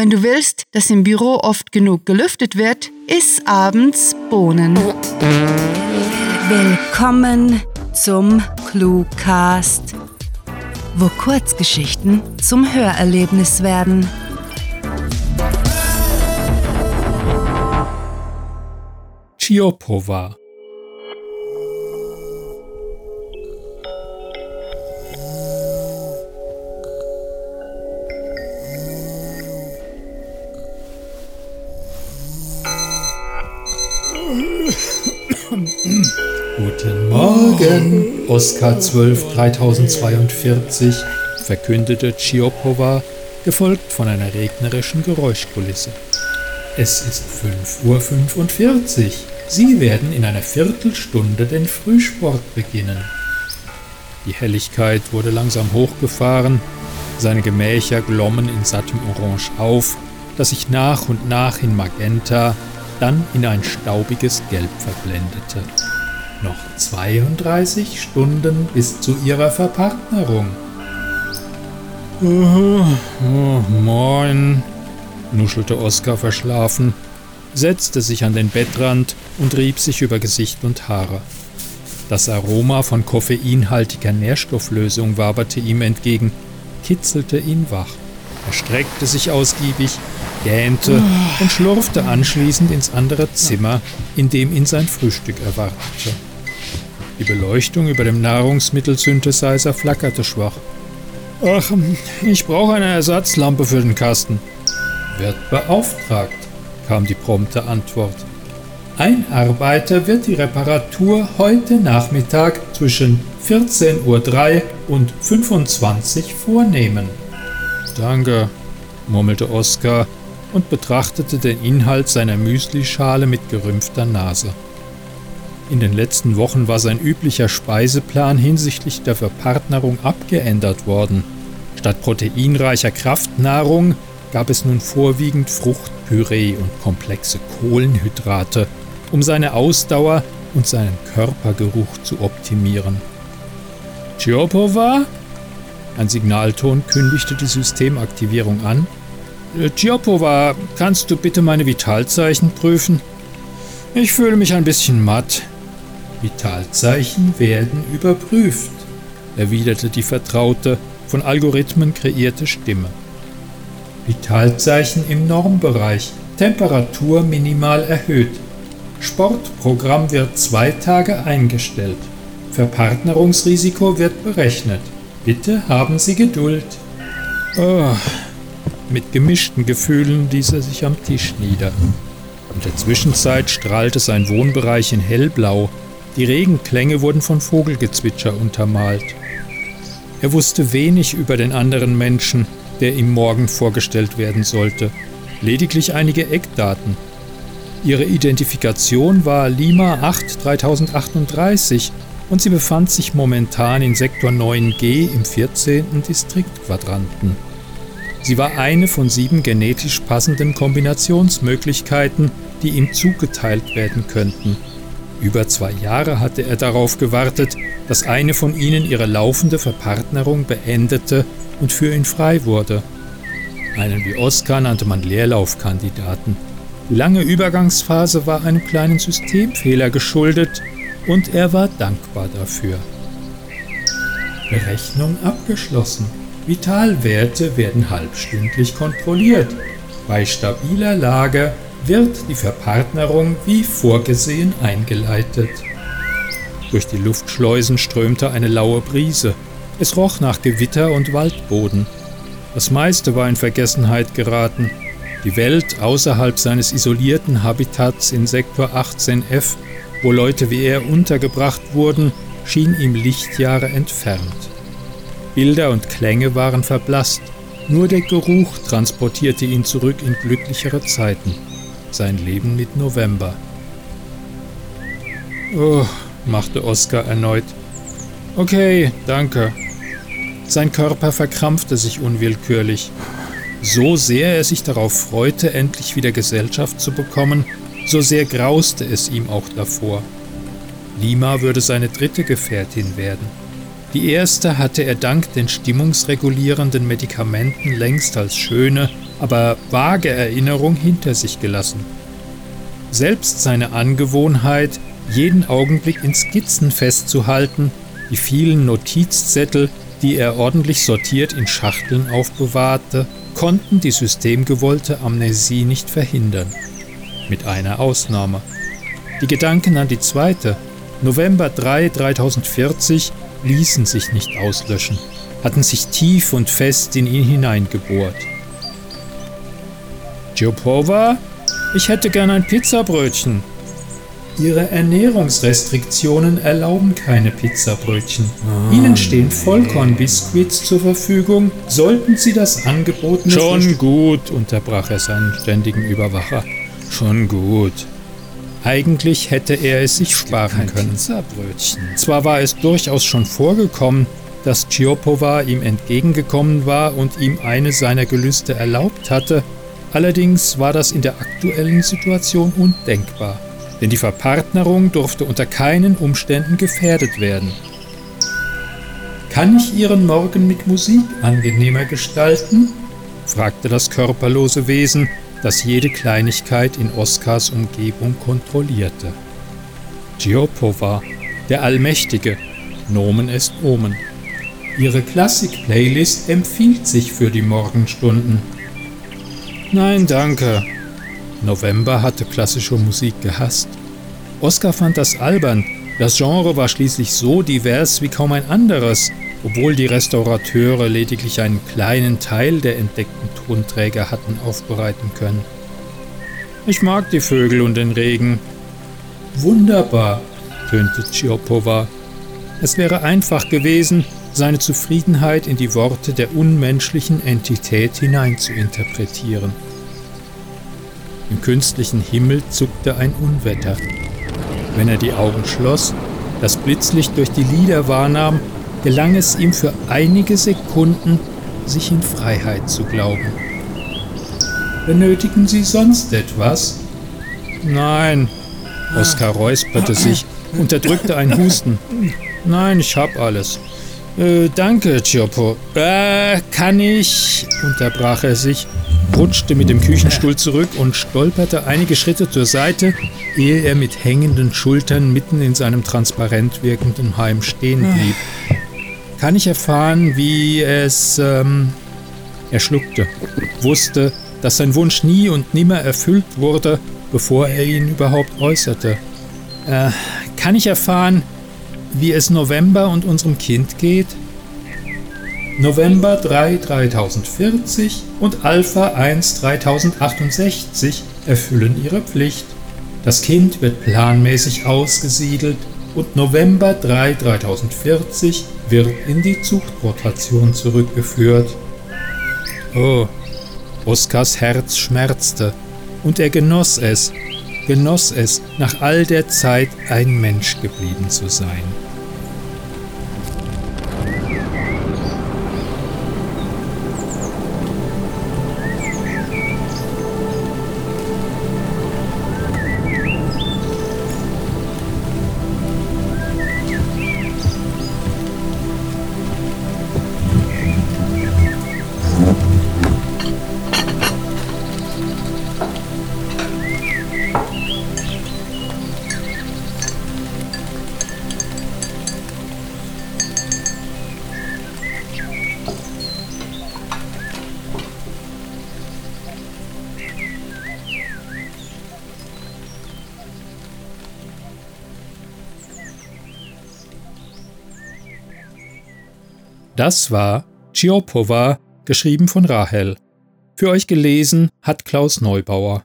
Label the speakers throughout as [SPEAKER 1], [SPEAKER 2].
[SPEAKER 1] Wenn du willst, dass im Büro oft genug gelüftet wird, iss abends Bohnen. Willkommen zum Cluecast, wo Kurzgeschichten zum Hörerlebnis werden.
[SPEAKER 2] Chiopova Morgen, Oskar 12 3042, verkündete Chiopova, gefolgt von einer regnerischen Geräuschkulisse. Es ist 5.45 Uhr. Sie werden in einer Viertelstunde den Frühsport beginnen. Die Helligkeit wurde langsam hochgefahren, seine Gemächer glommen in sattem Orange auf, das sich nach und nach in Magenta, dann in ein staubiges Gelb verblendete. Noch 32 Stunden bis zu ihrer Verpartnerung. Oh, oh, moin, nuschelte Oskar verschlafen, setzte sich an den Bettrand und rieb sich über Gesicht und Haare. Das Aroma von koffeinhaltiger Nährstofflösung waberte ihm entgegen, kitzelte ihn wach. Er streckte sich ausgiebig, gähnte und schlurfte anschließend ins andere Zimmer, in dem ihn sein Frühstück erwartete. Die Beleuchtung über dem Nahrungsmittelsynthesizer flackerte schwach. Ach, ich brauche eine Ersatzlampe für den Kasten. Wird beauftragt, kam die prompte Antwort. Ein Arbeiter wird die Reparatur heute Nachmittag zwischen 14.03 Uhr und 25 Uhr vornehmen. Danke, murmelte Oskar und betrachtete den Inhalt seiner Müslischale mit gerümpfter Nase. In den letzten Wochen war sein üblicher Speiseplan hinsichtlich der Verpartnerung abgeändert worden. Statt proteinreicher Kraftnahrung gab es nun vorwiegend Fruchtpüree und komplexe Kohlenhydrate, um seine Ausdauer und seinen Körpergeruch zu optimieren. Chiopova? Ein Signalton kündigte die Systemaktivierung an. Chiopova, kannst du bitte meine Vitalzeichen prüfen? Ich fühle mich ein bisschen matt. Vitalzeichen werden überprüft, erwiderte die vertraute, von Algorithmen kreierte Stimme. Vitalzeichen im Normbereich, Temperatur minimal erhöht. Sportprogramm wird zwei Tage eingestellt. Verpartnerungsrisiko wird berechnet. Bitte haben Sie Geduld. Oh, mit gemischten Gefühlen ließ er sich am Tisch nieder. In der Zwischenzeit strahlte sein Wohnbereich in hellblau, die Regenklänge wurden von Vogelgezwitscher untermalt. Er wusste wenig über den anderen Menschen, der ihm morgen vorgestellt werden sollte, lediglich einige Eckdaten. Ihre Identifikation war Lima 8 3038 und sie befand sich momentan in Sektor 9G im 14. Distriktquadranten. Sie war eine von sieben genetisch passenden Kombinationsmöglichkeiten, die ihm zugeteilt werden könnten. Über zwei Jahre hatte er darauf gewartet, dass eine von ihnen ihre laufende Verpartnerung beendete und für ihn frei wurde. Einen wie Oskar nannte man Leerlaufkandidaten. Die lange Übergangsphase war einem kleinen Systemfehler geschuldet und er war dankbar dafür. Berechnung abgeschlossen. Vitalwerte werden halbstündlich kontrolliert. Bei stabiler Lage wird die Verpartnerung wie vorgesehen eingeleitet. Durch die Luftschleusen strömte eine laue Brise. Es roch nach Gewitter und Waldboden. Das meiste war in Vergessenheit geraten. Die Welt außerhalb seines isolierten Habitats in Sektor 18F, wo Leute wie er untergebracht wurden, schien ihm Lichtjahre entfernt. Bilder und Klänge waren verblasst, nur der Geruch transportierte ihn zurück in glücklichere Zeiten sein Leben mit November. Oh, machte Oskar erneut. Okay, danke. Sein Körper verkrampfte sich unwillkürlich. So sehr er sich darauf freute, endlich wieder Gesellschaft zu bekommen, so sehr grauste es ihm auch davor. Lima würde seine dritte Gefährtin werden. Die erste hatte er dank den stimmungsregulierenden Medikamenten längst als schöne, aber vage Erinnerung hinter sich gelassen. Selbst seine Angewohnheit, jeden Augenblick in Skizzen festzuhalten, die vielen Notizzettel, die er ordentlich sortiert in Schachteln aufbewahrte, konnten die systemgewollte Amnesie nicht verhindern. Mit einer Ausnahme. Die Gedanken an die zweite, November 3, 2040, ließen sich nicht auslöschen, hatten sich tief und fest in ihn hineingebohrt. Giopova, ich hätte gern ein Pizzabrötchen. Ihre Ernährungsrestriktionen erlauben keine Pizzabrötchen. Ah, Ihnen stehen Vollkornbiskuits zur Verfügung, sollten Sie das angebotene... Schon gut, unterbrach er seinen ständigen Überwacher. Schon gut. Eigentlich hätte er es sich sparen können. Zwar war es durchaus schon vorgekommen, dass Chiopova ihm entgegengekommen war und ihm eine seiner Gelüste erlaubt hatte, allerdings war das in der aktuellen Situation undenkbar, denn die Verpartnerung durfte unter keinen Umständen gefährdet werden. Kann ich Ihren Morgen mit Musik angenehmer gestalten? fragte das körperlose Wesen, das jede Kleinigkeit in Oskars Umgebung kontrollierte. Giopova, der Allmächtige, Nomen ist Omen. Ihre Klassik-Playlist empfiehlt sich für die Morgenstunden. Nein, danke. November hatte klassische Musik gehasst. Oskar fand das albern. Das Genre war schließlich so divers wie kaum ein anderes, obwohl die Restaurateure lediglich einen kleinen Teil der entdeckten Tonträger hatten aufbereiten können. Ich mag die Vögel und den Regen. Wunderbar, tönte Chiopova. Es wäre einfach gewesen, seine Zufriedenheit in die Worte der unmenschlichen Entität hineinzuinterpretieren. Im künstlichen Himmel zuckte ein Unwetter. Wenn er die Augen schloss, das Blitzlicht durch die Lider wahrnahm gelang es ihm für einige Sekunden, sich in Freiheit zu glauben. Benötigen Sie sonst etwas? Nein. Oskar räusperte sich, unterdrückte einen Husten. Nein, ich hab alles. Äh, danke, Chiopo. Äh, kann ich? unterbrach er sich, rutschte mit dem Küchenstuhl zurück und stolperte einige Schritte zur Seite, ehe er mit hängenden Schultern mitten in seinem transparent wirkenden Heim stehen blieb. Kann ich erfahren, wie es... Ähm, er schluckte, wusste, dass sein Wunsch nie und nimmer erfüllt wurde, bevor er ihn überhaupt äußerte. Äh, kann ich erfahren, wie es November und unserem Kind geht? November 3 3040 und Alpha 1 3068 erfüllen ihre Pflicht. Das Kind wird planmäßig ausgesiedelt und November 3 3040 wird in die Zuchtrotation zurückgeführt. Oh, Oskars Herz schmerzte und er genoss es, genoss es, nach all der Zeit ein Mensch geblieben zu sein. Das war Chiopova, geschrieben von Rahel. Für euch gelesen hat Klaus Neubauer.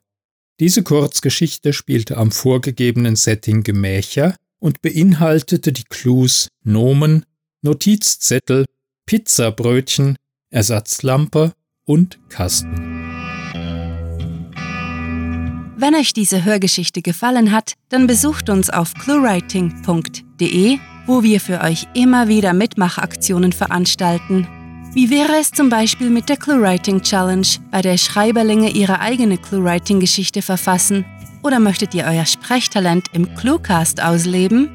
[SPEAKER 2] Diese Kurzgeschichte spielte am vorgegebenen Setting Gemächer und beinhaltete die Clues Nomen, Notizzettel, Pizzabrötchen, Ersatzlampe und Kasten.
[SPEAKER 1] Wenn euch diese Hörgeschichte gefallen hat, dann besucht uns auf cluewriting.de wo wir für euch immer wieder Mitmachaktionen veranstalten. Wie wäre es zum Beispiel mit der ClueWriting Challenge, bei der Schreiberlinge ihre eigene ClueWriting-Geschichte verfassen? Oder möchtet ihr euer Sprechtalent im Cluecast ausleben?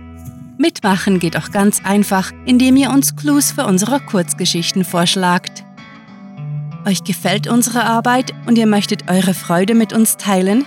[SPEAKER 1] Mitmachen geht auch ganz einfach, indem ihr uns Clues für unsere Kurzgeschichten vorschlagt. Euch gefällt unsere Arbeit und ihr möchtet eure Freude mit uns teilen?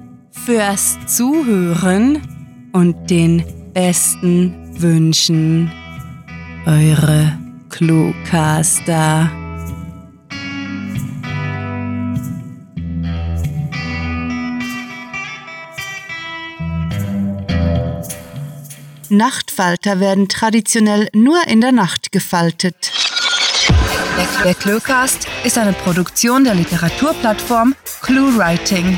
[SPEAKER 1] fürs Zuhören und den besten Wünschen. Eure Cluecaster. Nachtfalter werden traditionell nur in der Nacht gefaltet. Der Cluecast ist eine Produktion der Literaturplattform ClueWriting.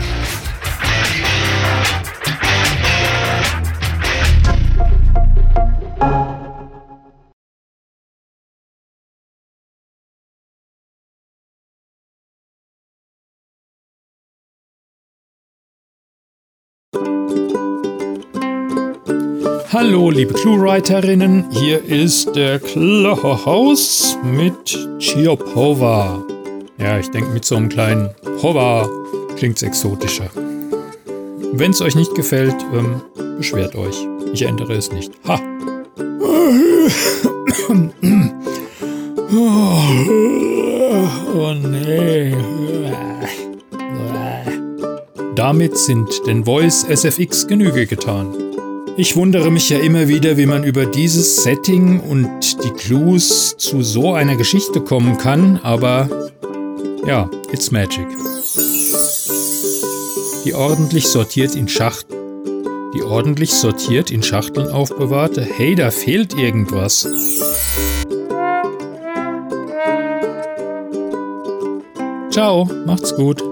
[SPEAKER 2] Hallo, liebe Cluewriterinnen, hier ist der Klaus mit Chiopova. Ja, ich denke, mit so einem kleinen Hova klingt's exotischer. Wenn es euch nicht gefällt, ähm, beschwert euch. Ich ändere es nicht. Ha! Oh nee. Damit sind den Voice SFX Genüge getan. Ich wundere mich ja immer wieder, wie man über dieses Setting und die Clues zu so einer Geschichte kommen kann, aber ja, it's magic. Die ordentlich sortiert in Schachteln. Die ordentlich sortiert in Schachteln aufbewahrte. Hey, da fehlt irgendwas. Ciao, macht's gut.